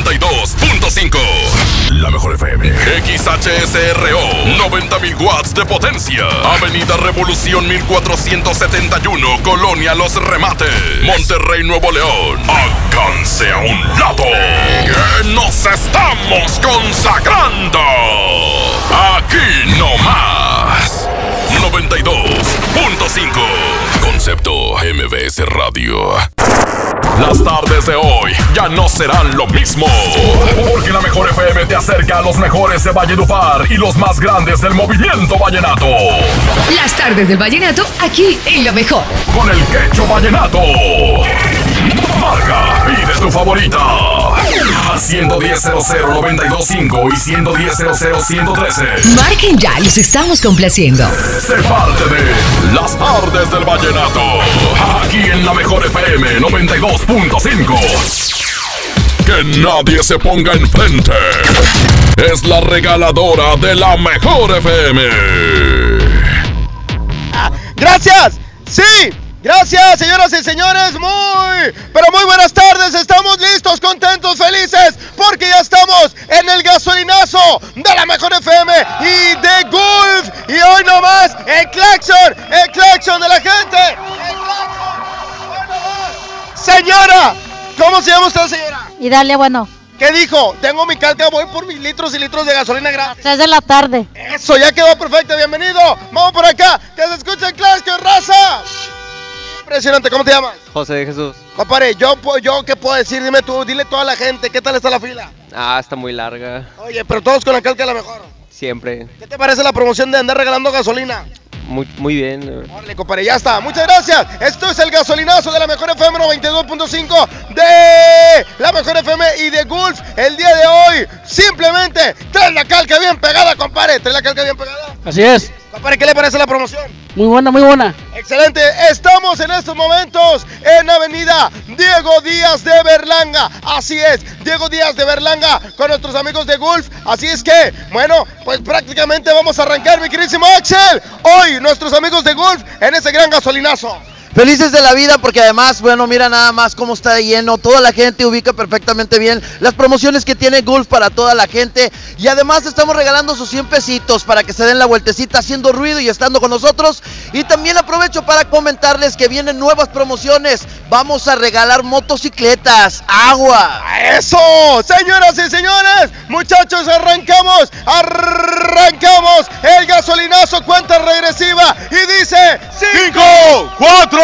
92.5. La mejor FM. XHSRO. 90.000 watts de potencia. Avenida Revolución 1471. Colonia Los Remates. Monterrey, Nuevo León. Alcance a un lado. Nos estamos consagrando. Aquí no más. 92.5. Concepto MBS Radio. Las tardes de hoy ya no serán lo mismo. Porque la mejor FM te acerca a los mejores de Valledupar y los más grandes del movimiento vallenato. Las tardes del vallenato aquí en lo mejor. Con el quecho vallenato. Marca, pide tu favorita. Al 110 925 y 110 113. Marquen ya, los estamos complaciendo. Sé parte de Las tardes del vallenato. Aquí en la mejor FM 92.5. Que nadie se ponga enfrente. Es la regaladora de la mejor FM. ¡Gracias! ¡Sí! Gracias, señoras y señores. Muy, pero muy buenas tardes. Estamos listos, contentos, felices, porque ya estamos en el gasolinazo de la mejor FM y de Gulf. Y hoy nomás, el claxon, el claxon de la gente. El claxon. Señora, ¿cómo se llama usted, señora? Y dale, bueno, ¿Qué dijo? Tengo mi calca, voy por mis litros y litros de gasolina gratis. 3 de la tarde. Eso, ya quedó perfecto, bienvenido. Vamos por acá, que se escuche el claxon, raza. Impresionante, ¿cómo te llamas? José de Jesús. Compadre, yo, yo qué puedo decir, dime tú, dile a toda la gente, ¿qué tal está la fila? Ah, está muy larga. Oye, pero todos con la calca la mejor. Siempre. ¿Qué te parece la promoción de andar regalando gasolina? Muy, muy bien. Órale, compadre, ya está. Muchas gracias. Esto es el gasolinazo de la mejor FM 92.5 de la mejor FM y de Gulf. El día de hoy, simplemente, trae la calca bien pegada, compadre. Trae la calca bien pegada. Así es. Compadre, ¿qué le parece la promoción? Muy buena, muy buena. Excelente, estamos en estos momentos en Avenida Diego Díaz de Berlanga. Así es, Diego Díaz de Berlanga con nuestros amigos de Gulf. Así es que, bueno, pues prácticamente vamos a arrancar, mi queridísimo Axel. Hoy nuestros amigos de Gulf en ese gran gasolinazo. Felices de la vida porque además, bueno, mira nada más cómo está de lleno, toda la gente ubica perfectamente bien las promociones que tiene Gulf para toda la gente y además estamos regalando sus 100 pesitos para que se den la vueltecita haciendo ruido y estando con nosotros y también aprovecho para comentarles que vienen nuevas promociones, vamos a regalar motocicletas, agua. ¡Eso! Señoras y señores, muchachos, arrancamos, arrancamos el gasolinazo, cuenta regresiva y dice 5, 4,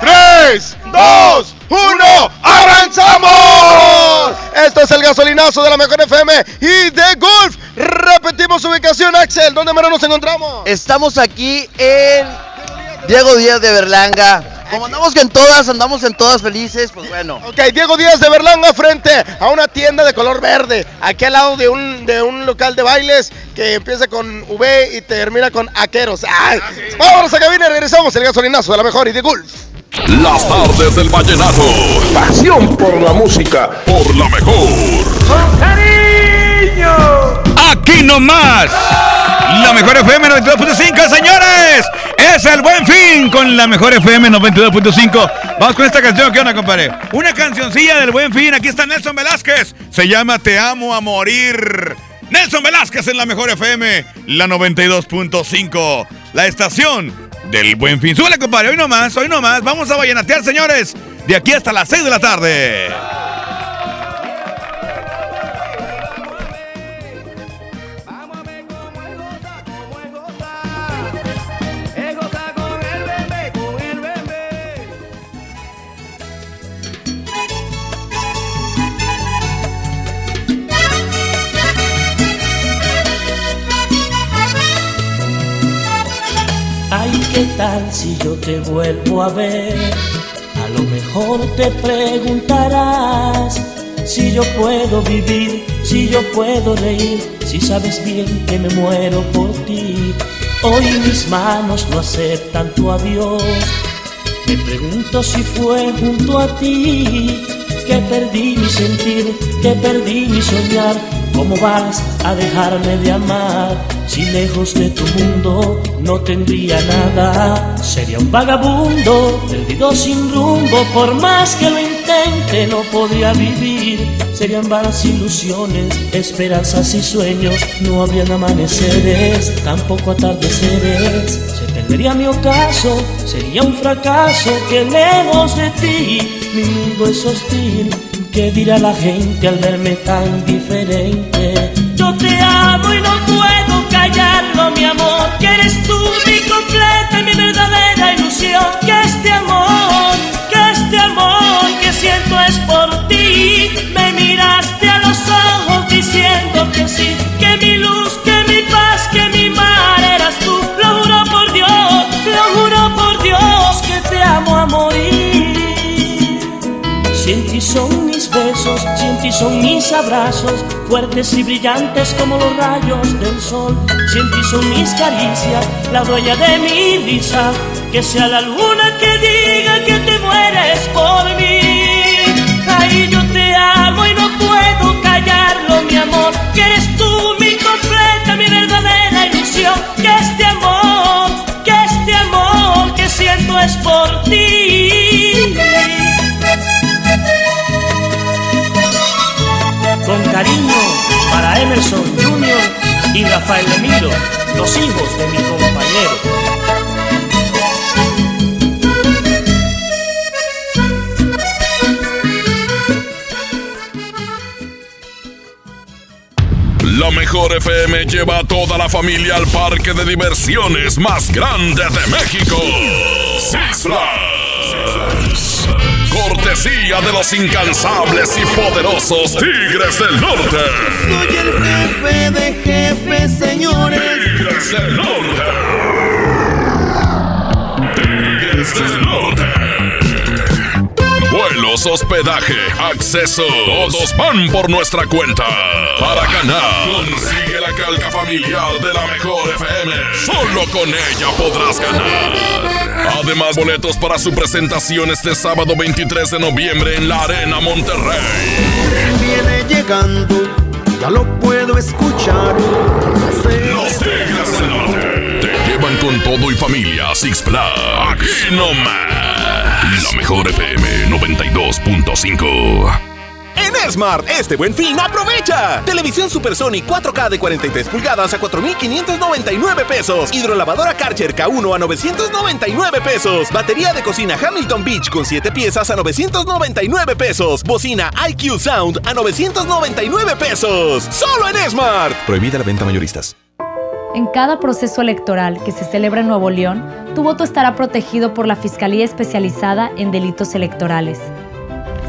3, 2, 1, ¡avanzamos! Esto es el gasolinazo de la mejor FM y de Golf. Repetimos ubicación, Axel, ¿dónde menos nos encontramos? Estamos aquí en Diego Díaz de Berlanga. Como andamos en todas, andamos en todas felices, pues bueno. Ok, Diego Díaz de Berlanga frente a una tienda de color verde, aquí al lado de un, de un local de bailes que empieza con V y termina con Aqueros. ¡Ay! Vámonos a cabina y regresamos el gasolinazo de la mejor y de Gulf. Las tardes del vallenato. Pasión por la música. Por la mejor. Aquí nomás. La mejor FM 92.5, señores. Es el buen fin con la mejor FM 92.5. Vamos con esta canción. ¿Qué onda, compadre? Una cancioncilla del buen fin. Aquí está Nelson Velázquez. Se llama Te amo a morir. Nelson Velázquez en la mejor FM, la 92.5. La estación del buen fin. Súbele, compadre. Hoy nomás, hoy nomás. Vamos a vallenatear, señores. De aquí hasta las 6 de la tarde. Si yo te vuelvo a ver? A lo mejor te preguntarás si yo puedo vivir, si yo puedo reír, si sabes bien que me muero por ti. Hoy mis manos no aceptan tu adiós. Me pregunto si fue junto a ti que perdí mi sentir, que perdí mi soñar. ¿Cómo vas a dejarme de amar? Si lejos de tu mundo no tendría nada. Sería un vagabundo, perdido sin rumbo. Por más que lo intente, no podría vivir. Serían vanas ilusiones, esperanzas y sueños. No habrían amaneceres, tampoco atardeceres. Se perdería mi ocaso, sería un fracaso que lejos de ti mi mundo es hostil. ¿Qué dirá la gente al verme tan diferente? Yo te amo y no puedo callarlo, mi amor. Que eres tú son mis abrazos, fuertes y brillantes como los rayos del sol. Si son mis caricias, la dueña de mi risa, que sea la luna que diga que te mueres por mí. Ay, yo te amo y no puedo callarlo, mi amor, que eres tú mi completa, mi verdadera ilusión. Que este amor, que este amor que siento es por ti. Con cariño para Emerson Jr. y Rafael Emilio, los hijos de mi compañero. La mejor FM lleva a toda la familia al parque de diversiones más grande de México. Six Flags. Cortesía de los incansables y poderosos Tigres del Norte. Soy el jefe de jefes, señores. Tigres del Norte. Tigres del Norte. Vuelos, hospedaje, acceso. Todos van por nuestra cuenta. Para ganar, la calca familiar de la mejor FM. Solo con ella podrás ganar. Además, boletos para su presentación este sábado 23 de noviembre en la Arena Monterrey. Viene llegando, ya lo puedo escuchar. Los Tigres del Norte te llevan con todo y familia a Six Flags. Aquí nomás. La mejor FM 92.5. En Smart, este buen fin, aprovecha. Televisión Supersonic 4K de 43 pulgadas a 4,599 pesos. Hidrolavadora Karcher K1 a 999 pesos. Batería de cocina Hamilton Beach con 7 piezas a 999 pesos. Bocina IQ Sound a 999 pesos. Solo en Smart. Prohibida la venta mayoristas. En cada proceso electoral que se celebra en Nuevo León, tu voto estará protegido por la Fiscalía Especializada en Delitos Electorales.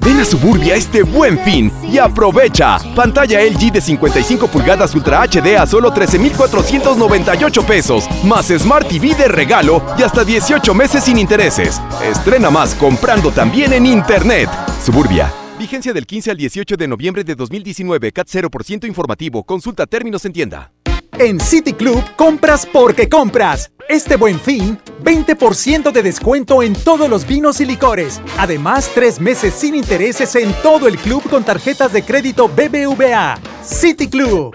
Ven a Suburbia este buen fin y aprovecha. Pantalla LG de 55 pulgadas Ultra HD a solo 13,498 pesos. Más Smart TV de regalo y hasta 18 meses sin intereses. Estrena más comprando también en Internet. Suburbia. Vigencia del 15 al 18 de noviembre de 2019. CAT 0% informativo. Consulta términos en tienda. En City Club compras porque compras. Este buen fin, 20% de descuento en todos los vinos y licores. Además, tres meses sin intereses en todo el club con tarjetas de crédito BBVA. City Club.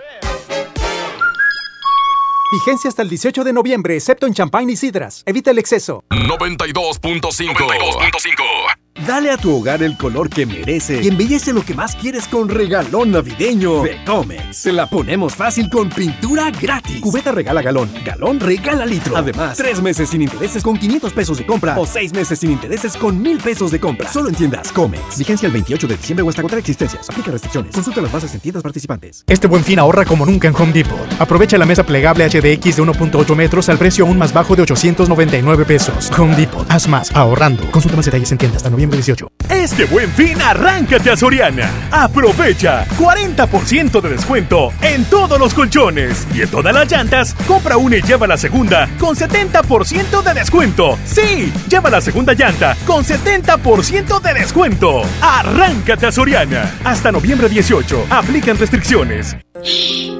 Vigencia hasta el 18 de noviembre, excepto en champán y sidras. Evita el exceso. 92.5. 92.5. Dale a tu hogar el color que merece y embellece lo que más quieres con regalón navideño de Comex. Se la ponemos fácil con pintura gratis. Cubeta regala galón, galón regala litro. Además, tres meses sin intereses con 500 pesos de compra o seis meses sin intereses con mil pesos de compra. Solo en tiendas Comex. Vigencia el 28 de diciembre o hasta agotar existencias. Aplica restricciones. Consulta las bases en tiendas participantes. Este buen fin ahorra como nunca en Home Depot. Aprovecha la mesa plegable HDX de 1.8 metros al precio aún más bajo de 899 pesos. Home Depot. Haz más ahorrando. Consulta más detalles en tienda hasta noviembre 18. Este buen fin, arráncate a Soriana. Aprovecha 40% de descuento en todos los colchones y en todas las llantas. Compra una y lleva la segunda con 70% de descuento. Sí, lleva la segunda llanta con 70% de descuento. Arráncate a Soriana. Hasta noviembre 18. Aplican restricciones.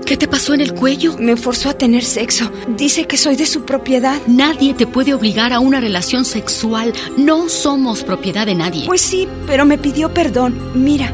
¿Qué te pasó en el cuello? Me forzó a tener sexo. Dice que soy de su propiedad. Nadie te puede obligar a una relación sexual. No somos propiedad de nadie. Pues sí, pero me pidió perdón. Mira,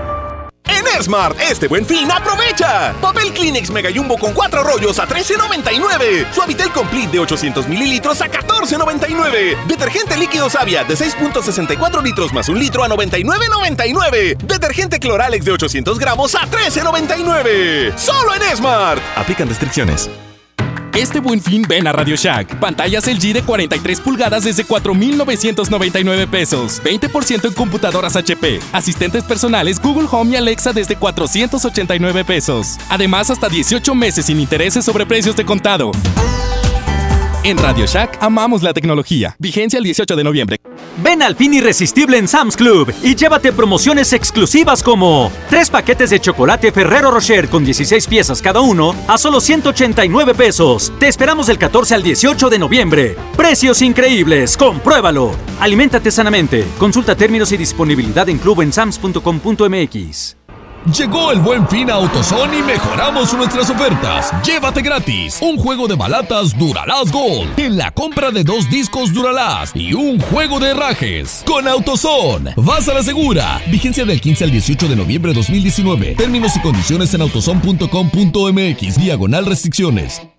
En Smart, este buen fin, aprovecha. Papel Kleenex Mega Jumbo con cuatro rollos a $13.99. Suavitel Complete de 800 mililitros a $14.99. Detergente líquido Savia de 6.64 litros más un litro a $99.99. Detergente Cloralex de 800 gramos a $13.99. Solo en Smart. Aplican restricciones. Este buen fin ven a Radio Shack. Pantallas LG de 43 pulgadas desde 4,999 pesos. 20% en computadoras HP. Asistentes personales Google Home y Alexa desde 489 pesos. Además, hasta 18 meses sin intereses sobre precios de contado. En Radio Shack amamos la tecnología. Vigencia el 18 de noviembre. Ven al fin irresistible en Sam's Club y llévate promociones exclusivas como tres paquetes de chocolate Ferrero Rocher con 16 piezas cada uno a solo 189 pesos. Te esperamos del 14 al 18 de noviembre. Precios increíbles, compruébalo. Aliméntate sanamente. Consulta términos y disponibilidad en club en sams.com.mx. Llegó el buen fin a AutoZone y mejoramos nuestras ofertas. Llévate gratis un juego de balatas Duralast Gold en la compra de dos discos Duralast y un juego de herrajes. Con AutoZone, vas a la segura. Vigencia del 15 al 18 de noviembre de 2019. Términos y condiciones en autozone.com.mx. Diagonal restricciones.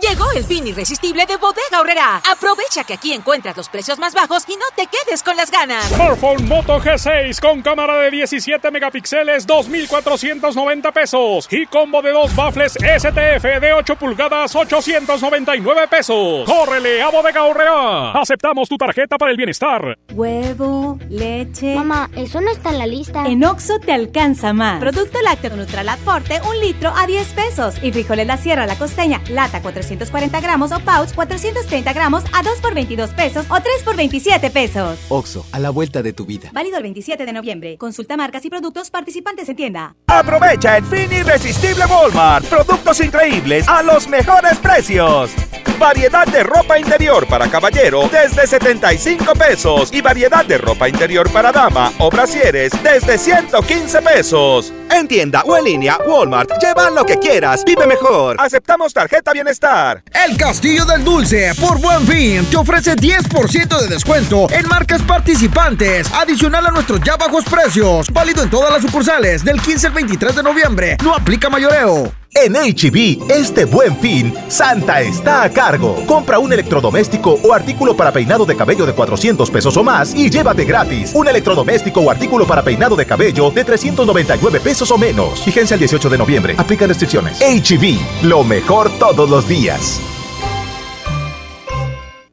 Llegó el fin irresistible de Bodega Horrera. Aprovecha que aquí encuentras los precios más bajos y no te quedes con las ganas. Smartphone Moto G6 con cámara de 17 megapíxeles, 2,490 pesos. Y combo de dos baffles STF de 8 pulgadas, 899 pesos. ¡Córrele a Bodega Horrera! Aceptamos tu tarjeta para el bienestar. Huevo, leche. Mamá, eso no está en la lista. En Oxo te alcanza más. Producto lácteo Nutralat Forte, un litro a 10 pesos. Y frijoles La Sierra La Costeña, lata 440 gramos o pouch 430 gramos a 2 por 22 pesos o 3 por 27 pesos. Oxo, a la vuelta de tu vida. Válido el 27 de noviembre. Consulta marcas y productos participantes en tienda. Aprovecha el fin irresistible Walmart. Productos increíbles a los mejores precios. Variedad de ropa interior para caballero desde 75 pesos y variedad de ropa interior para dama o brasieres desde 115 pesos. En tienda o en línea, Walmart. Lleva lo que quieras, vive mejor. Aceptamos tarjeta bienestar. El Castillo del Dulce, por buen fin, te ofrece 10% de descuento en marcas participantes, adicional a nuestros ya bajos precios. Válido en todas las sucursales del 15 al 23 de noviembre. No aplica mayoreo. En HB, este buen fin, Santa está a cargo. Compra un electrodoméstico o artículo para peinado de cabello de 400 pesos o más y llévate gratis un electrodoméstico o artículo para peinado de cabello de 399 pesos o menos. Vigencia el 18 de noviembre. Aplica restricciones. HB, lo mejor todos los días.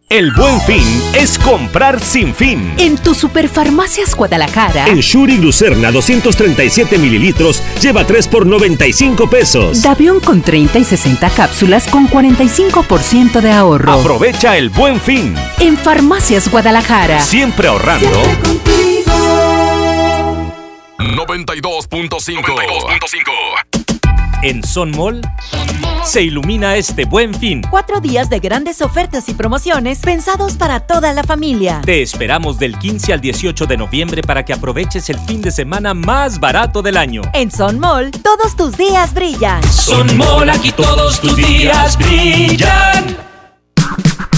El buen fin es comprar sin fin. En tu Superfarmacias Guadalajara. En Shuri Lucerna 237 mililitros lleva 3 por 95 pesos. Davión con 30 y 60 cápsulas con 45% de ahorro. Aprovecha el buen fin. En Farmacias Guadalajara. Siempre ahorrando. 92.5. En Son Mall se ilumina este buen fin. Cuatro días de grandes ofertas y promociones pensados para toda la familia. Te esperamos del 15 al 18 de noviembre para que aproveches el fin de semana más barato del año. En Son Mall, todos tus días brillan. Son Mall, aquí todos tus días brillan.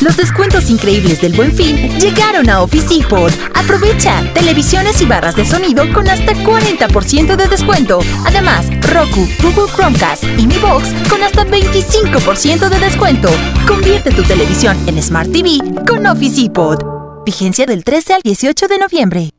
Los descuentos increíbles del Buen Fin llegaron a Office Depot. Aprovecha televisiones y barras de sonido con hasta 40% de descuento. Además, Roku, Google Chromecast y Mi Box con hasta 25% de descuento. Convierte tu televisión en Smart TV con Office Depot. Vigencia del 13 al 18 de noviembre.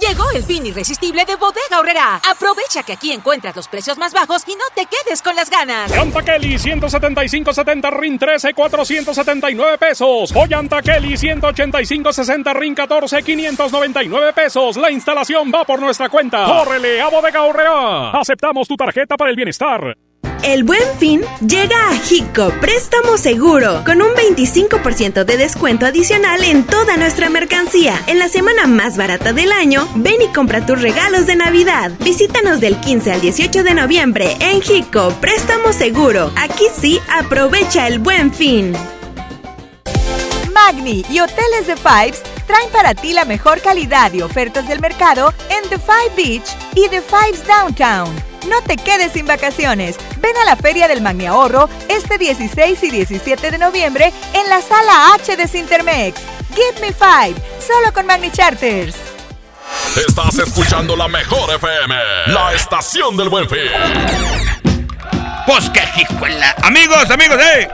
Llegó el fin irresistible de Bodega Aurrera. Aprovecha que aquí encuentras los precios más bajos y no te quedes con las ganas. Llanta Kelly 175-70 RIN 13, 479 pesos. Llanta Kelly 185-60 RIN 14, 599 pesos. La instalación va por nuestra cuenta. ¡Córrele a Bodega Aurrera! Aceptamos tu tarjeta para el bienestar. El buen fin llega a Hico Préstamo Seguro con un 25% de descuento adicional en toda nuestra mercancía. En la semana más barata del año, ven y compra tus regalos de Navidad. Visítanos del 15 al 18 de noviembre en Hico Préstamo Seguro. Aquí sí, aprovecha el buen fin. Magni y Hoteles The Fives traen para ti la mejor calidad y ofertas del mercado en The Five Beach y The Fives Downtown. No te quedes sin vacaciones. Ven a la Feria del Magni Ahorro este 16 y 17 de noviembre en la Sala H de Sintermex. Give me five, solo con Magni Charters. Estás escuchando la mejor FM, la estación del buen fin. Pues qué jijuela. Amigos, amigos, ¡eh!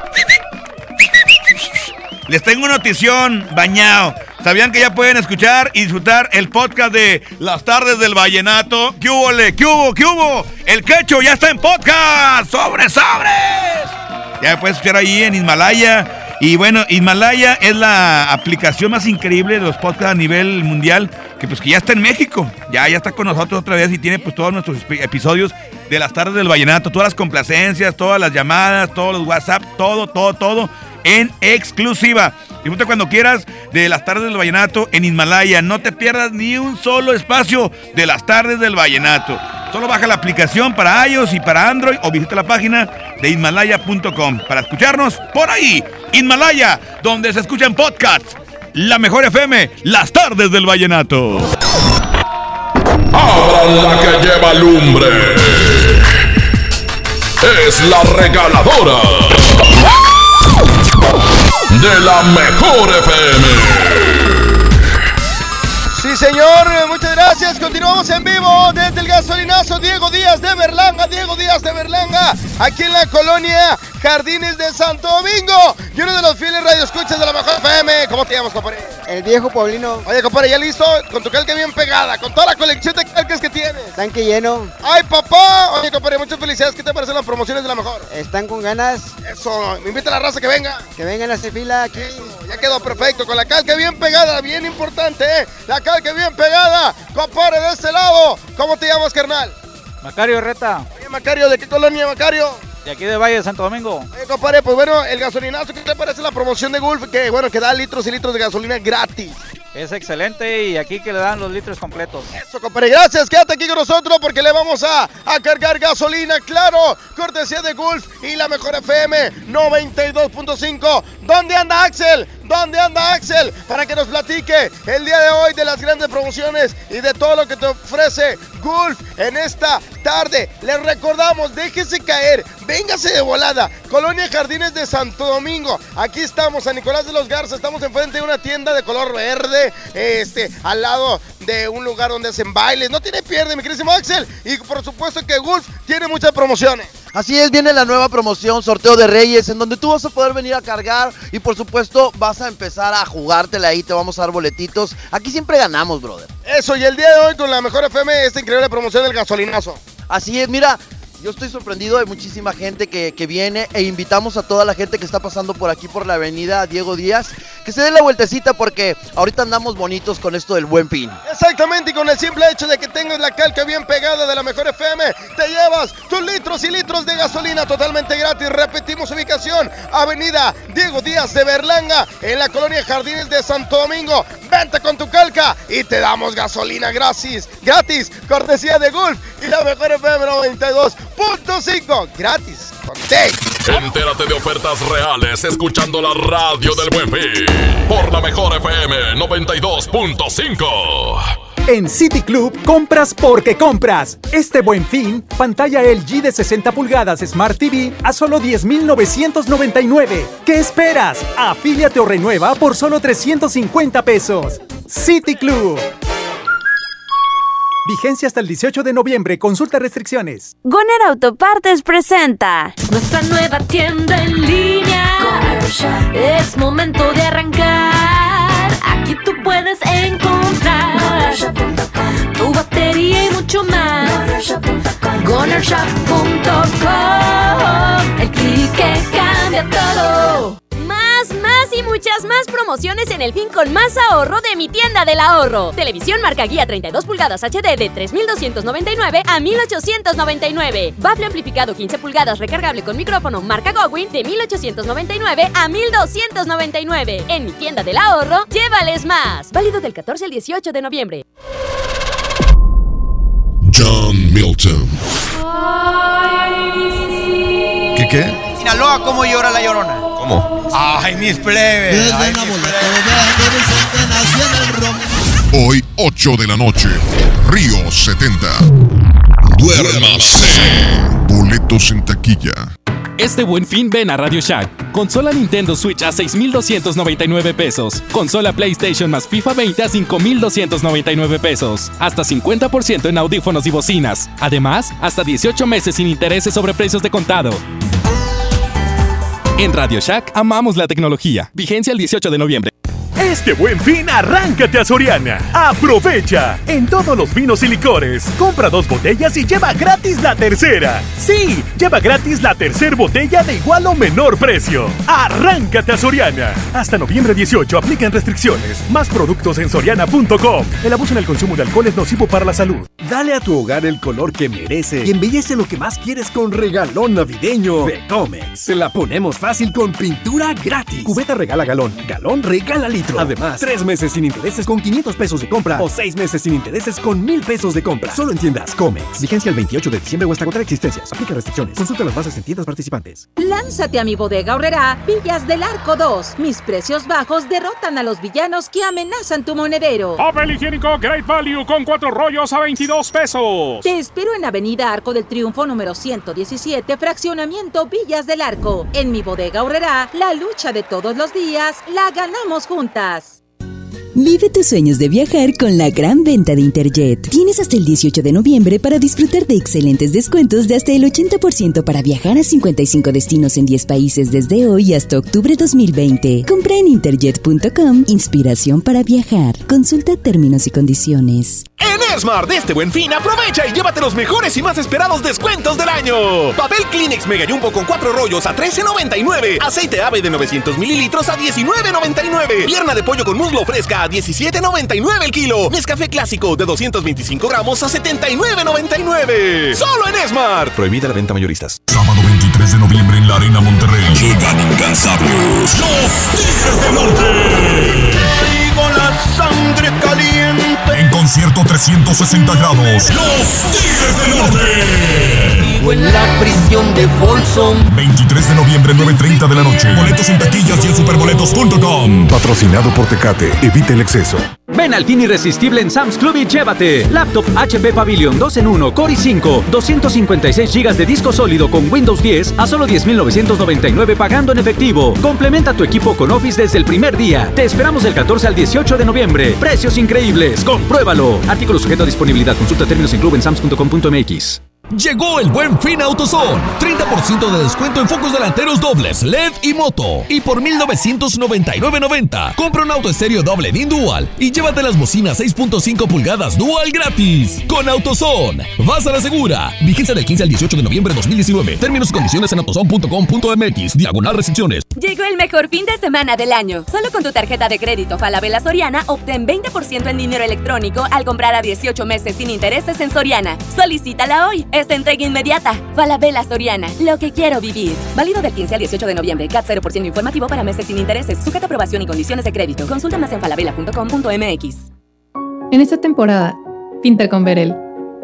Les tengo una notición, bañado. ¿Sabían que ya pueden escuchar y disfrutar el podcast de Las Tardes del Vallenato? ¿Qué hubo, le? ¿Qué hubo, qué hubo? El quecho ya está en podcast. ¡Sobre, sobres! Ya puedes escuchar ahí en Himalaya. Y bueno, Himalaya es la aplicación más increíble de los podcasts a nivel mundial. Que pues que ya está en México. Ya, ya está con nosotros otra vez y tiene pues todos nuestros episodios de Las Tardes del Vallenato. Todas las complacencias, todas las llamadas, todos los WhatsApp, todo, todo, todo en exclusiva. Disfruta cuando quieras de las tardes del vallenato en Himalaya. No te pierdas ni un solo espacio de las tardes del vallenato. Solo baja la aplicación para iOS y para Android o visita la página de Himalaya.com para escucharnos por ahí. Himalaya, donde se escuchan podcasts. La mejor FM, las tardes del vallenato. Abran la que lleva lumbre. Es la regaladora de la mejor FM. Sí, señor, muchas gracias. Continuamos en vivo desde el gasolinazo Diego Díaz de Berlanga, Diego Díaz de Berlanga, aquí en la colonia Jardines de Santo Domingo. Y uno de los fieles radioescuchas de la mejor FM. ¿Cómo te llamas, compadre? El viejo Paulino. Oye, compadre, ¿ya listo? Con tu calca bien pegada, con toda la colección de calcas que tienes. Tanque lleno. ¡Ay, papá! Oye, compadre, muchas felicidades. ¿Qué te parecen las promociones de la mejor? Están con ganas. Eso, me invita a la raza que venga. Que vengan a hacer fila aquí. Ya quedó perfecto, con la calca bien pegada, bien importante, ¿eh? La calca bien pegada. Compadre, de este lado. ¿Cómo te llamas, carnal? Macario Reta. Oye, Macario, ¿de qué colonia, Macario? De aquí de Valle de Santo Domingo. Oye, compadre, pues bueno, el gasolinazo, ¿qué te parece la promoción de Gulf? Que bueno, que da litros y litros de gasolina gratis. Es excelente y aquí que le dan los litros completos. Eso, compadre, gracias. Quédate aquí con nosotros porque le vamos a, a cargar gasolina, claro. Cortesía de Gulf y la mejor FM 92.5. ¿Dónde anda Axel? ¿Dónde anda Axel? Para que nos platique el día de hoy de las grandes promociones y de todo lo que te ofrece Gulf en esta tarde. Les recordamos, déjese caer, véngase de volada. Colonia Jardines de Santo Domingo. Aquí estamos, a Nicolás de los Garza. Estamos enfrente de una tienda de color verde, este, al lado de un lugar donde hacen bailes. No tiene pierde, mi querísimo Axel. Y por supuesto que Gulf tiene muchas promociones. Así es, viene la nueva promoción, sorteo de Reyes, en donde tú vas a poder venir a cargar y por supuesto vas a empezar a jugártela ahí, te vamos a dar boletitos. Aquí siempre ganamos, brother. Eso, y el día de hoy con la mejor FM, esta increíble promoción del gasolinazo. Así es, mira, Yo estoy sorprendido, hay muchísima gente que, que viene e invitamos a toda la gente que está pasando por aquí por la avenida Diego Díaz que se dé la vueltecita porque ahorita andamos bonitos con esto del buen fin. Exactamente, y con el simple hecho de que tengas la calca bien pegada de la mejor FM, te llevas tus litros y litros de gasolina totalmente gratis. Repetimos ubicación, Avenida Diego Díaz de Berlanga, en la colonia Jardines de Santo Domingo. Vente con tu calca y te damos gasolina gratis, gratis, cortesía de Gulf y la mejor FM 92.5, gratis, Entérate de ofertas reales escuchando la radio del buen fin por la mejor FM 92.5. En City Club compras porque compras. Este buen fin, pantalla LG de 60 pulgadas Smart TV a solo 10,999. ¿Qué esperas? Afíliate o renueva por solo 350 pesos. City Club. Vigencia hasta el 18 de noviembre. Consulta restricciones. Goner Autopartes presenta nuestra nueva tienda en línea. Es momento de arrancar. Aquí tú puedes encontrar tu batería y mucho más. GonerShop.com El clic que cambia todo. Y muchas más promociones en el fin con más ahorro de mi tienda del ahorro. Televisión marca guía 32 pulgadas HD de 3.299 a 1.899. Bafle amplificado 15 pulgadas recargable con micrófono marca Gowin de 1.899 a 1.299. En mi tienda del ahorro, llévales más. Válido del 14 al 18 de noviembre. John Milton. ¿Qué qué? Sinaloa, ¿cómo llora la llorona? ¿Cómo? Ay, mis plebes. Ay, mis Hoy, 8 de la noche, Río 70. Duérmase. Boletos en taquilla. Este buen fin ven a Radio Shack. Consola Nintendo Switch a 6,299 pesos. Consola PlayStation más FIFA 20 a 5,299 pesos. Hasta 50% en audífonos y bocinas. Además, hasta 18 meses sin intereses sobre precios de contado. En Radio Shack amamos la tecnología. Vigencia el 18 de noviembre. Este buen fin, arráncate a Soriana. Aprovecha. En todos los vinos y licores, compra dos botellas y lleva gratis la tercera. Sí, lleva gratis la tercera botella de igual o menor precio. Arráncate a Soriana. Hasta noviembre 18 aplican restricciones. Más productos en soriana.com. El abuso en el consumo de alcohol es nocivo para la salud. Dale a tu hogar el color que merece y embellece lo que más quieres con regalón navideño de Comex. Se la ponemos fácil con pintura gratis. Cubeta regala galón, galón regala litro. Además, tres meses sin intereses con 500 pesos de compra o seis meses sin intereses con 1000 pesos de compra. Solo en tiendas Comex. Vigencia el 28 de diciembre o hasta agotar existencias. Aplica restricciones. Consulta las bases en tiendas participantes. Lánzate a mi bodega horrera Villas del Arco 2. Mis precios bajos derrotan a los villanos que amenazan tu monedero. Papel higiénico Great Value con cuatro rollos a 22 pesos. Te espero en Avenida Arco del Triunfo número 117, fraccionamiento Villas del Arco. En mi bodega horrera, la lucha de todos los días la ganamos juntas. Podcast. Vive tus sueños de viajar con la gran venta de Interjet. Tienes hasta el 18 de noviembre para disfrutar de excelentes descuentos de hasta el 80% para viajar a 55 destinos en 10 países desde hoy hasta octubre 2020. Compra en interjet.com inspiración para viajar. Consulta términos y condiciones. En Esmar de este buen fin, aprovecha y llévate los mejores y más esperados descuentos del año. Papel Kleenex Mega Jumbo con 4 rollos a 13.99. Aceite ave de 900 mililitros a 19.99. Pierna de pollo con muslo fresca a 17.99 el kilo. Nescafé clásico de 225 gramos a 79.99. Solo en Smart. Prohibida la venta mayoristas. Sábado 23 de noviembre en la Arena Monterrey. Llegan incansables. Los Tigres del Norte. Con la sangre caliente. En concierto 360 grados. Los Tigres del Norte. Sigo en la prisión de Folsom. 23 de noviembre, 9.30 de la noche. Boletos en taquillas y en superboletos.com. Patrocinado por Tecate. Evite el exceso. Ven al fin irresistible en Sam's Club y llévate Laptop HP Pavilion 2 en 1 Core i5 256 GB de disco sólido con Windows 10 a solo 10.999 pagando en efectivo. Complementa tu equipo con Office desde el primer día. Te esperamos del 14 al 18 de noviembre. Precios increíbles. Compruébalo. Artículo sujeto a disponibilidad. Consulta términos en club en sams.com.mx. Llegó el buen fin AutoZone. 30% de descuento en focos delanteros dobles, LED y moto. Y por 1999.90, compra un auto estéreo doble DIN Dual y llévate las bocinas 6.5 pulgadas Dual gratis. Con AutoZone, vas a la segura. Vigencia del 15 al 18 de noviembre de 2019. Términos y condiciones en autozone.com.mx. Diagonal restricciones. Llegó el mejor fin de semana del año. Solo con tu tarjeta de crédito Falabella Soriana obtén 20% en dinero electrónico al comprar a 18 meses sin intereses en Soriana. Solicítala hoy. Esta entrega inmediata. Falabella Soriana. Lo que quiero vivir. Válido del 15 al 18 de noviembre. CAT 0% informativo para meses sin intereses. Sujeta aprobación y condiciones de crédito. Consulta más en falabella.com.mx. En esta temporada, pinta con Verel.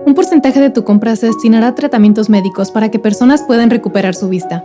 Un porcentaje de tu compra se destinará a tratamientos médicos para que personas puedan recuperar su vista.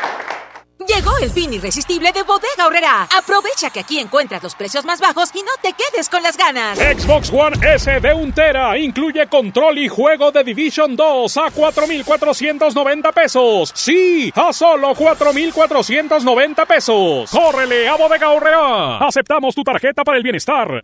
Llegó el fin irresistible de Bodega Horrera. Aprovecha que aquí encuentras los precios más bajos y no te quedes con las ganas. Xbox One S de 1 tera incluye control y juego de Division 2 a 4,490 pesos. Sí, a solo 4,490 pesos. ¡Córrele a Bodega Horrera! Aceptamos tu tarjeta para el bienestar.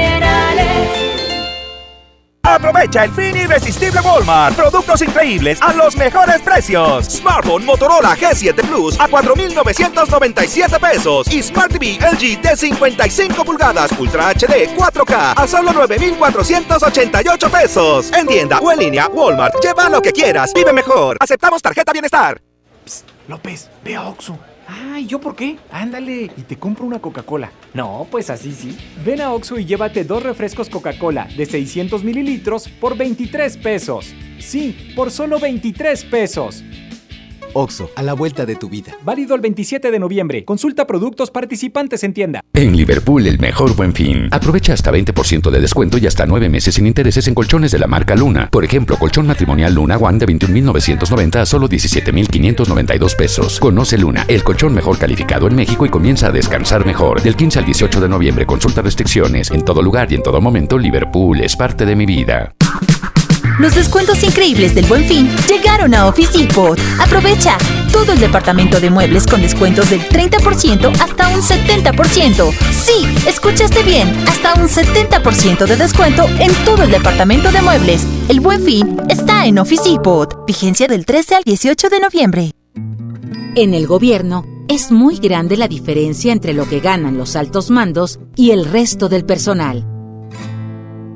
Aprovecha el fin irresistible Walmart. Productos increíbles a los mejores precios. Smartphone Motorola G7 Plus a 4,997 pesos. Y Smart TV LG de 55 pulgadas Ultra HD 4K a solo 9,488 pesos. En tienda o en línea, Walmart. Lleva lo que quieras. Vive mejor. Aceptamos tarjeta bienestar. López, ve a Oxxo. Ay, ¿yo por qué? Ándale, y te compro una Coca-Cola. No, pues así sí. Ven a Oxxo y llévate dos refrescos Coca-Cola de 600 mililitros por 23 pesos. Sí, por solo 23 pesos. Oxo, a la vuelta de tu vida. Válido el 27 de noviembre. Consulta productos participantes en tienda. En Liverpool, el mejor buen fin. Aprovecha hasta 20% de descuento y hasta 9 meses sin intereses en colchones de la marca Luna. Por ejemplo, colchón matrimonial Luna One de 21,990 a solo 17,592 pesos. Conoce Luna, el colchón mejor calificado en México y comienza a descansar mejor. Del 15 al 18 de noviembre, consulta restricciones. En todo lugar y en todo momento, Liverpool es parte de mi vida. Los descuentos increíbles del Buen Fin llegaron a Office Depot. Aprovecha todo el departamento de muebles con descuentos del 30% hasta un 70%. Sí, escuchaste bien, hasta un 70% de descuento en todo el departamento de muebles. El Buen Fin está en Office Depot. Vigencia del 13 al 18 de noviembre. En el gobierno es muy grande la diferencia entre lo que ganan los altos mandos y el resto del personal.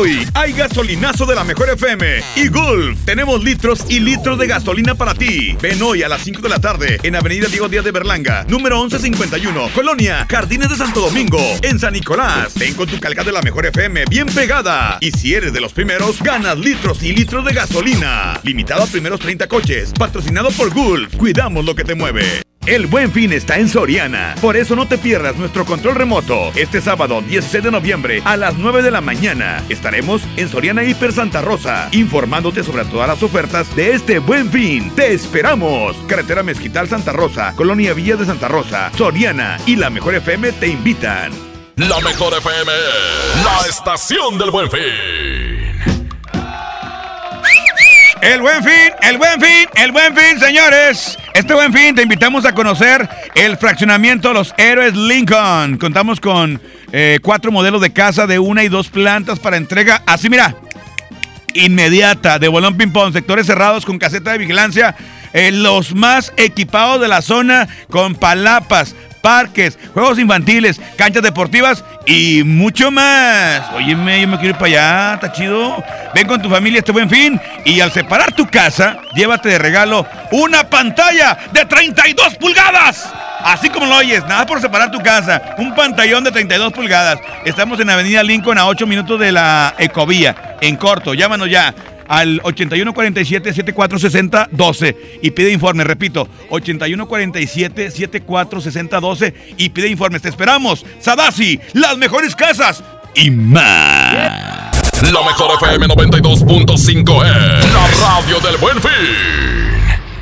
Hoy hay gasolinazo de la mejor FM y Gulf. Tenemos litros y litros de gasolina para ti. Ven hoy a las 5 de la tarde en Avenida Diego Díaz de Berlanga, número 1151, Colonia, Jardines de Santo Domingo, en San Nicolás. Ven con tu calca de la mejor FM bien pegada. Y si eres de los primeros, ganas litros y litros de gasolina. Limitado a primeros 30 coches. Patrocinado por Gulf. Cuidamos lo que te mueve. El buen fin está en Soriana. Por eso no te pierdas nuestro control remoto. Este sábado 16 de noviembre a las 9 de la mañana estaremos en Soriana Hiper Santa Rosa informándote sobre todas las ofertas de este buen fin. ¡Te esperamos! Carretera Mezquital Santa Rosa, Colonia Villa de Santa Rosa, Soriana y la Mejor FM te invitan. La mejor FM, la estación del buen fin. El buen fin, el buen fin, el buen fin, señores. Este buen fin te invitamos a conocer el fraccionamiento Los Héroes Lincoln. Contamos con eh, cuatro modelos de casa de una y dos plantas para entrega. Así, mira, inmediata, de bolón ping-pong, sectores cerrados con caseta de vigilancia. eh, los más equipados de la zona con palapas, parques, juegos infantiles, canchas deportivas y mucho más. Óyeme, yo me quiero ir para allá, está chido. Ven con tu familia este buen fin y al separar tu casa, llévate de regalo una pantalla de 32 pulgadas. Así como lo oyes, nada por separar tu casa. Un pantallón de 32 pulgadas. Estamos en Avenida Lincoln a 8 minutos de la Ecovía, en corto. Llámanos ya al 8147-7460-12 y pide informe. Repito, 8147-7460-12 y pide informes. Te esperamos. Sadasi, las mejores casas y más. La mejor FM 92.5 es la radio del buen fin.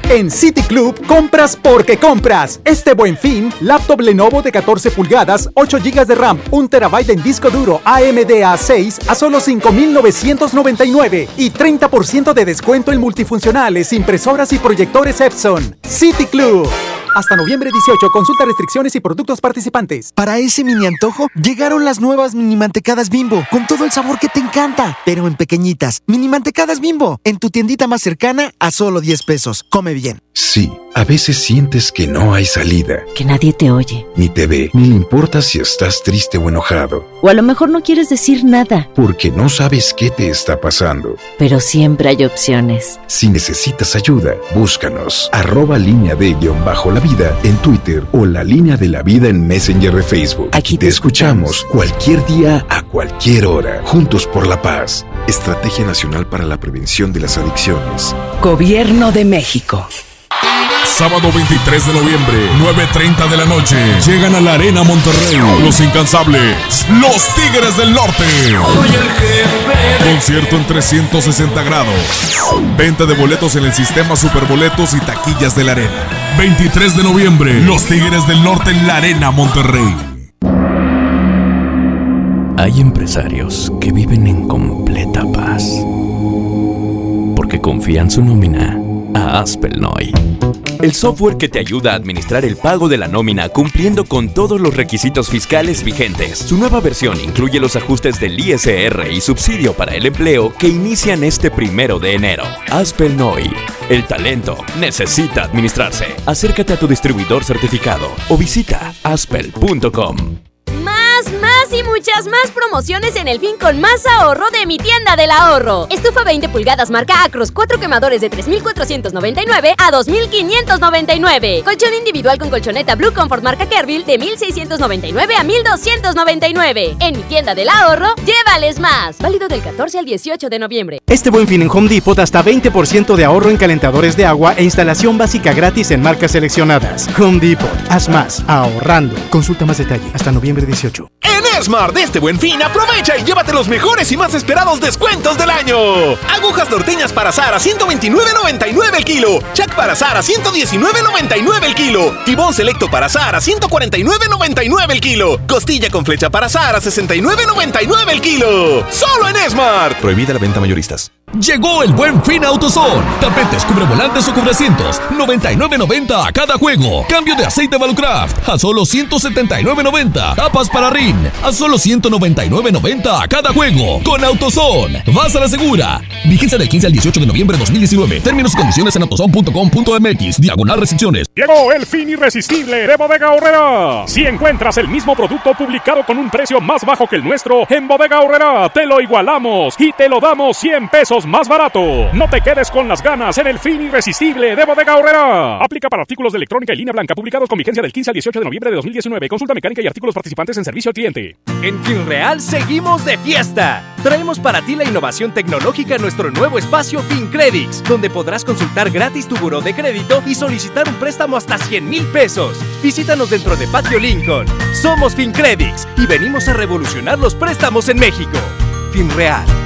En City Club compras porque compras. Este buen fin, laptop Lenovo de 14 pulgadas, 8 GB de RAM, 1 TB en disco duro AMD A6 a solo 5,999 y 30% de descuento en multifuncionales, impresoras y proyectores Epson. City Club. Hasta noviembre 18, consulta restricciones y productos participantes. Para ese mini antojo, llegaron las nuevas mini mantecadas bimbo, con todo el sabor que te encanta, pero en pequeñitas. Mini mantecadas bimbo, en tu tiendita más cercana a solo 10 pesos. Come bien. Sí, a veces sientes que no hay salida, Que nadie te oye. ni te ve, ni le importa si estás triste o enojado, O a lo mejor no quieres decir nada, porque no sabes qué te está pasando. pero siempre hay opciones. Si necesitas ayuda, búscanos. Arroba línea de guion bajo la vida en Twitter o la línea de la vida en Messenger de Facebook. Aquí te escuchamos cualquier día a cualquier hora. Juntos por la paz. Estrategia Nacional para la Prevención de las Adicciones. Gobierno de México. Sábado 23 de noviembre, 9.30 de la noche. Llegan a la Arena Monterrey. Los incansables. Los Tigres del Norte. Concierto en 360 grados. Venta de boletos en el sistema Superboletos y taquillas de la Arena. 23 de noviembre, Los Tigres del Norte en la Arena Monterrey. Hay empresarios que viven en completa paz porque confían su nómina Aspelnoy. El software que te ayuda a administrar el pago de la nómina cumpliendo con todos los requisitos fiscales vigentes. Su nueva versión incluye los ajustes del ISR y subsidio para el empleo que inician este primero de enero. Aspelnoy. El talento necesita administrarse. Acércate a tu distribuidor certificado o visita aspel.com. Y muchas más promociones en el fin con más ahorro de mi tienda del ahorro. Estufa 20 pulgadas marca Acros, 4 quemadores de 3,499 a 2,599. Colchón individual con colchoneta Blue Comfort marca Kerville de 1,699 a 1,299. En mi tienda del ahorro, llévales más. Válido del 14 al 18 de noviembre. Este buen fin en Home Depot hasta 20% de ahorro en calentadores de agua e instalación básica gratis en marcas seleccionadas. Home Depot, haz más, ahorrando. Consulta más detalle hasta noviembre 18. En Esmar de este buen fin, aprovecha y llévate los mejores y más esperados descuentos del año. Agujas norteñas para azar a 129.99 el kilo. Chac para azar a 119.99 el kilo. Tibón selecto para azar a 149.99 el kilo. Costilla con flecha para azar a 69.99 el kilo. Solo en Esmar. Prohibida la venta mayoristas. Llegó el buen fin AutoZone. Tapetes, cubrevolantes o cubreasientos. 99.90 a cada juego. Cambio de aceite Valucraft a solo 179.90. Tapas para RIN a solo 199.90 a cada juego. Con AutoZone. Vas a la segura. Vigencia del 15 al 18 de noviembre de 2019. Términos y condiciones en autozone.com.mx. Diagonal restricciones. Llegó el fin irresistible de Bodega Horrera. Si encuentras el mismo producto publicado con un precio más bajo que el nuestro, en Bodega Horrera te lo igualamos y te lo damos 100 pesos más barato. No te quedes con las ganas en el fin irresistible de Bodega Horrera. Aplica para artículos de electrónica y línea blanca publicados con vigencia del 15 al 18 de noviembre de 2019. Consulta mecánica y artículos participantes en servicio al cliente. En FinReal seguimos de fiesta. Traemos para ti la innovación tecnológica en nuestro nuevo espacio FinCredits, donde podrás consultar gratis tu buró de crédito y solicitar un préstamo hasta 100 mil pesos. Visítanos dentro de Patio Lincoln. Somos FinCredits y venimos a revolucionar los préstamos en México. FinReal.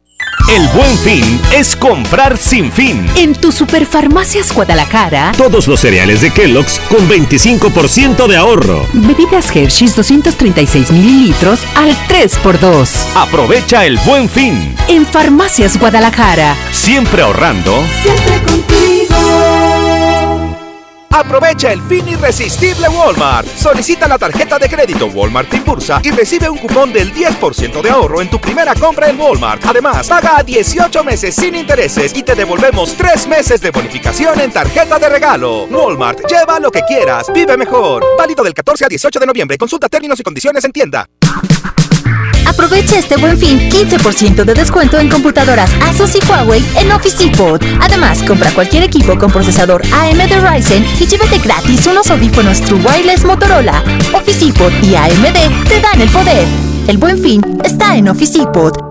El buen fin es comprar sin fin. En tu Superfarmacias Guadalajara, Todos los cereales de Kellogg's con 25% de ahorro. bebidas Hershey's 236 mililitros al 3x2. Aprovecha el buen fin. En Farmacias Guadalajara. Siempre ahorrando. Siempre contigo. Aprovecha el fin irresistible Walmart. Solicita la tarjeta de crédito Walmart Impulsa y recibe un cupón del 10% de ahorro en tu primera compra en Walmart. Además, paga a 18 meses sin intereses y te devolvemos 3 meses de bonificación en tarjeta de regalo. Walmart, lleva lo que quieras, vive mejor. Válido del 14 al 18 de noviembre. Consulta términos y condiciones en tienda. Aprovecha este buen fin 15% de descuento en computadoras Asus y Huawei en Office Depot. Además, compra cualquier equipo con procesador AMD Ryzen y llévate gratis unos audífonos True Wireless Motorola. Office Depot y AMD te dan el poder. El buen fin está en Office Depot.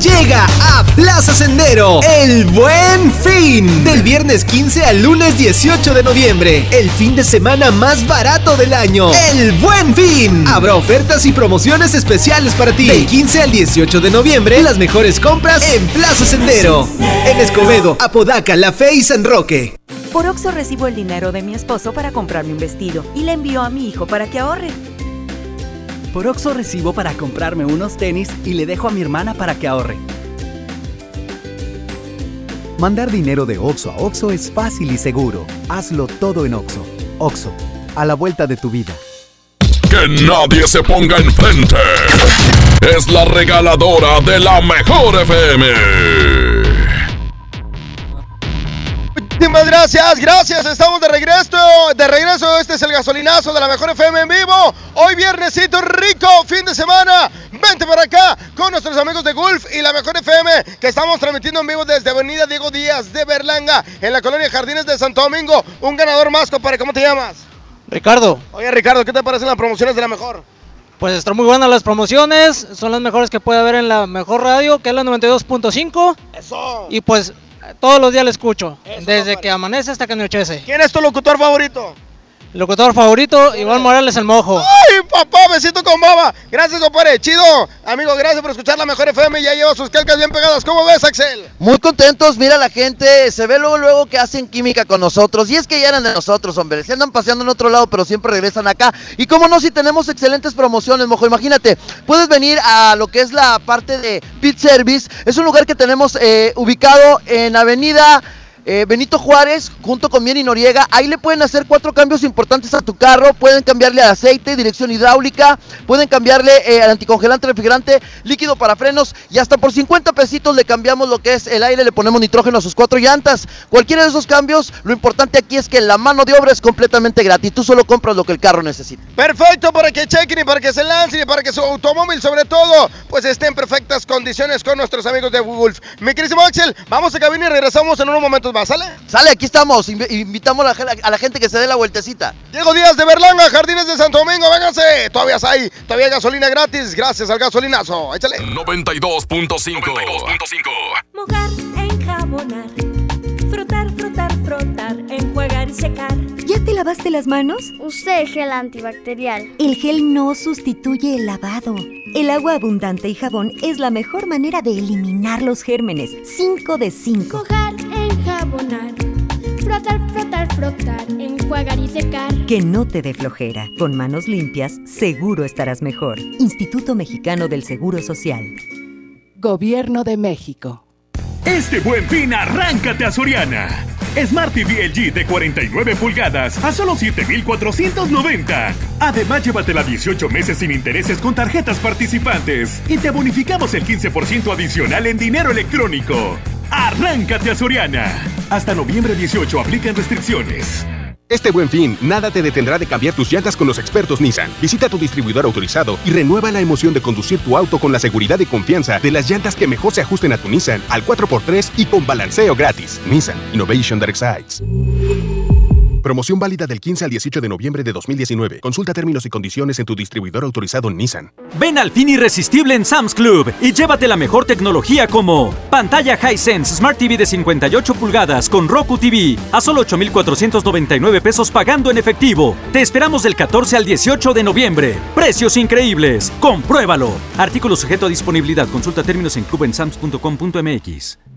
Llega a Plaza Sendero el buen fin. Del viernes 15 al lunes 18 de noviembre. El fin de semana más barato del año. El buen fin. Habrá ofertas y promociones especiales para ti. Del 15 al 18 de noviembre, las mejores compras en Plaza Sendero. En Escobedo, Apodaca, La Fe y San Roque. Por Oxo recibo el dinero de mi esposo para comprarme un vestido y le envío a mi hijo para que ahorre. Por Oxo recibo para comprarme unos tenis y le dejo a mi hermana para que ahorre. Mandar dinero de Oxo a Oxo es fácil y seguro. Hazlo todo en Oxo. Oxo, a la vuelta de tu vida. Que nadie se ponga enfrente. Es la regaladora de la mejor FM. Muchísimas gracias, gracias, estamos de regreso, de regreso, este es el gasolinazo de la mejor FM en vivo, hoy viernesito rico, fin de semana, vente para acá con nuestros amigos de Gulf y la mejor FM que estamos transmitiendo en vivo desde Avenida Diego Díaz de Berlanga, en la colonia Jardines de Santo Domingo, un ganador más, compadre, ¿cómo te llamas? Ricardo, Oye Ricardo, ¿qué te parecen las promociones de la mejor? pues están muy buenas las promociones, son las mejores que puede haber en la mejor radio, que es la 92.5. Eso. Y pues todos los días la escucho, desde que amanece hasta que anochece. ¿Quién es tu locutor favorito? Locutor favorito, Iván Morales el Mojo. ¡Ay, papá! Me siento con baba. Gracias, compadre. Chido. Amigo, gracias por escuchar la mejor FM. Ya lleva sus calcas bien pegadas. ¿Cómo ves, Axel? Muy contentos, mira la gente, se ve luego luego que hacen química con nosotros y es que ya eran de nosotros, hombre, se andan paseando en otro lado pero siempre regresan acá y cómo no si tenemos excelentes promociones, mojo, imagínate, puedes venir a lo que es la parte de Pit Service, es un lugar que tenemos eh, ubicado en Avenida... eh, Benito Juárez, junto con Mieri Noriega, ahí le pueden hacer cuatro cambios importantes a tu carro, pueden cambiarle al aceite, dirección hidráulica, pueden cambiarle eh, al anticongelante, refrigerante, líquido para frenos y hasta por 50 pesitos le cambiamos lo que es el aire, le ponemos nitrógeno a sus cuatro llantas. Cualquiera de esos cambios, lo importante aquí es que la mano de obra es completamente gratis, tú solo compras lo que el carro necesita. Perfecto, para que chequen y para que se lancen y para que su automóvil, sobre todo, pues esté en perfectas condiciones con nuestros amigos de Wolf. Mi querísimo Axel, vamos a cabina y regresamos en unos momentos ¿sale? Sale, aquí estamos, invi- invitamos a la, gen- a la gente que se dé la vueltecita. Diego Díaz de Berlanga, Jardines de Santo Domingo, vénganse. Todavía hay, todavía hay gasolina gratis, gracias al gasolinazo. Échale. 92.5. Mojar, enjabonar, frotar, frotar, frotar, enjuagar y secar. ¿Ya te lavaste las manos? Use el gel antibacterial. El gel no sustituye el lavado. El agua abundante y jabón es la mejor manera de eliminar los gérmenes. 5 de 5. Mojar, enjabonar, frotar, frotar, frotar, enjuagar y secar. Que no te dé flojera. Con manos limpias, seguro estarás mejor. Instituto Mexicano del Seguro Social. Gobierno de México. Este buen fin, arráncate a Soriana. Smart TV LG de 49 pulgadas a solo 7,490. Además, llévatela 18 meses sin intereses con tarjetas participantes y te bonificamos el 15% adicional en dinero electrónico. Arráncate a Soriana. Hasta noviembre 18 aplican restricciones. Este buen fin, nada te detendrá de cambiar tus llantas con los expertos Nissan. Visita tu distribuidor autorizado y renueva la emoción de conducir tu auto con la seguridad y confianza de las llantas que mejor se ajusten a tu Nissan al 4x3 y con balanceo gratis. Nissan Innovation That Excites. Promoción válida del 15 al 18 de noviembre de 2019. Consulta términos y condiciones en tu distribuidor autorizado Nissan. Ven al fin irresistible en Sam's Club y llévate la mejor tecnología como pantalla Hisense Smart TV de 58 pulgadas con Roku TV a solo 8,499 pesos pagando en efectivo. Te esperamos del 14 al 18 de noviembre. Precios increíbles. Compruébalo. Artículo sujeto a disponibilidad. Consulta términos en clubensams.com.mx.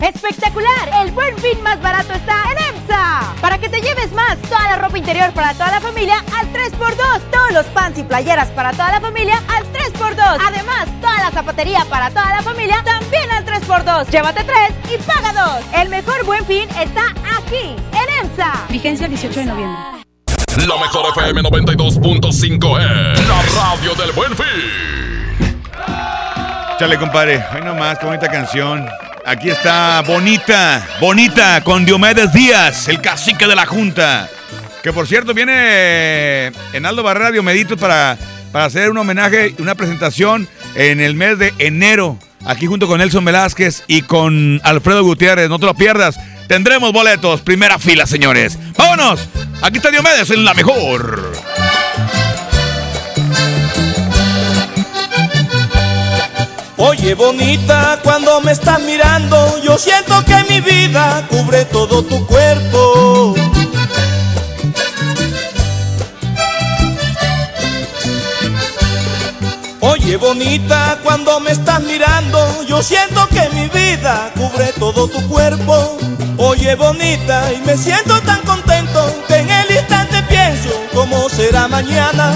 ¡Espectacular! El buen fin más barato está en EMSA. Para que te lleves más, toda la ropa interior para toda la familia al 3x2. Todos los pants y playeras para toda la familia al 3x2. Además, toda la zapatería para toda la familia también al 3x2. Llévate 3 y paga 2. El mejor buen fin está aquí, en EMSA. Vigencia el 18 de noviembre. La mejor FM 92.5 es la radio del buen fin. Chale, compadre. Ay, nomás, qué bonita canción. Aquí está Bonita, Bonita, con Diomedes Díaz, el cacique de la Junta. Que por cierto viene en Aldo Barrera Diomeditos para, para hacer un homenaje y una presentación en el mes de enero. Aquí junto con Nelson Velázquez y con Alfredo Gutiérrez. No te lo pierdas. Tendremos boletos. Primera fila, señores. ¡Vámonos! Aquí está Diomedes en la mejor. Oye bonita, cuando me estás mirando, yo siento que mi vida cubre todo tu cuerpo. Oye bonita, cuando me estás mirando, yo siento que mi vida cubre todo tu cuerpo. Oye bonita, y me siento tan contento que en el instante pienso cómo será mañana.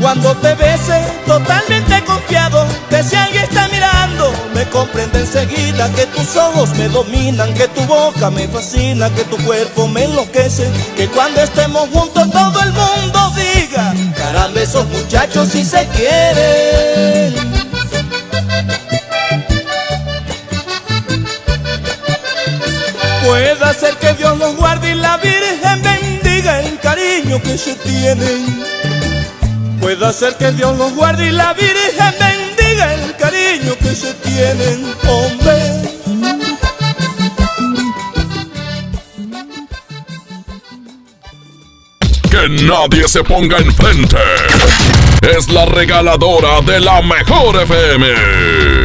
Cuando te bese, totalmente confiado, que si alguien está mirando, me comprende enseguida que tus ojos me dominan, que tu boca me fascina, que tu cuerpo me enloquece, que cuando estemos juntos todo el mundo diga, caramba, esos muchachos si se quieren. Puede ser que Dios los guarde y la Virgen bendiga el que se tienen. Puede ser que Dios los guarde y la Virgen bendiga el cariño que se tienen, hombre. Que nadie se ponga enfrente. Es la regaladora de la mejor FM.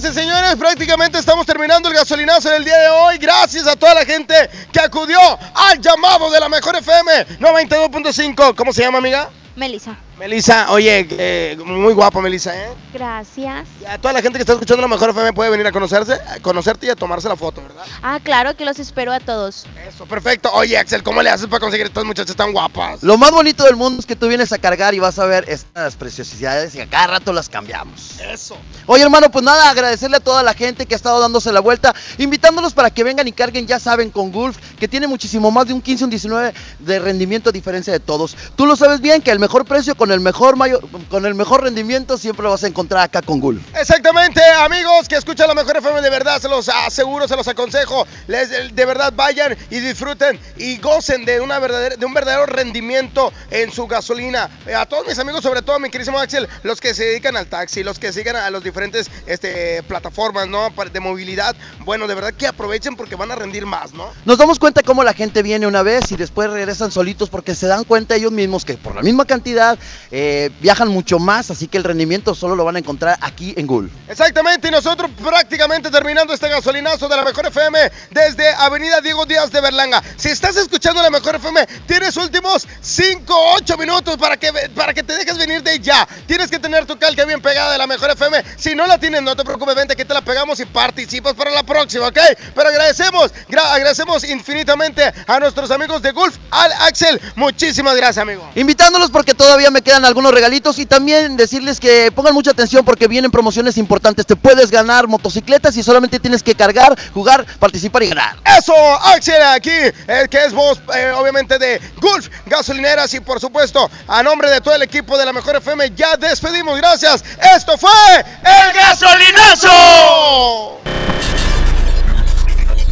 Señoras señores. Prácticamente estamos terminando el gasolinazo del día de hoy. Gracias a toda la gente que acudió al llamado de la mejor FM 92.5. ¿Cómo se llama, amiga? Melissa. Melissa, oye, eh, muy guapa Melissa, ¿eh? Gracias. A toda la gente que está escuchando la mejor FM puede venir a conocerse, a conocerte y a tomarse la foto, ¿verdad? Ah, claro que los espero a todos. Eso, perfecto. Oye, Axel, ¿cómo le haces para conseguir estas muchachas tan guapas? Lo más bonito del mundo es que tú vienes a cargar y vas a ver estas preciosidades y a cada rato las cambiamos. Eso. Oye, hermano, pues nada, agradecerle a toda la gente que ha estado dándose la vuelta, invitándolos para que vengan y carguen, ya saben, con Gulf, que tiene muchísimo más de un 15, un 19 de rendimiento a diferencia de todos. Tú lo sabes bien que el mejor precio con el mejor mayor, con el mejor rendimiento siempre lo vas a encontrar acá con Gulf. Exactamente, amigos que escuchan la mejor FM, de verdad se los aseguro, se los aconsejo. Les, de verdad vayan y disfruten y gocen de, una verdadera, de un verdadero rendimiento en su gasolina. Eh, A todos mis amigos, sobre todo a mi querísimo Axel, los que se dedican al taxi, los que sigan a los diferentes este, plataformas ¿no? De movilidad, bueno, de verdad que aprovechen porque van a rendir más, ¿no? Nos damos cuenta cómo la gente viene una vez y después regresan solitos porque se dan cuenta ellos mismos que por la misma cantidad eh, viajan mucho más, así que el rendimiento solo lo van a encontrar aquí en Gulf. Exactamente, y nosotros prácticamente terminando este gasolinazo de la Mejor FM desde Avenida Diego Díaz de Berlanga. Si estás escuchando la Mejor FM, tienes últimos 5, 8 minutos para que, para que te dejes venir de ya. Tienes que tener tu calca bien pegada de la Mejor FM. Si no la tienes, no te preocupes, vente que te la pegamos y participas para la próxima, ¿ok? Pero agradecemos, agradecemos infinitamente a nuestros amigos de Gulf, al Axel. Muchísimas gracias, amigo. Invitándolos porque todavía me quedan algunos regalitos y también decirles que pongan mucha atención porque vienen promociones importantes. Te puedes ganar motocicletas y solamente tienes que cargar, jugar, participar y ganar. Eso, Axel, aquí, el que es voz, eh, obviamente, de Gulf Gasolineras y por supuesto, a nombre de todo el equipo de la Mejor FM, ya despedimos. Gracias. Esto fue El Gasolinazo.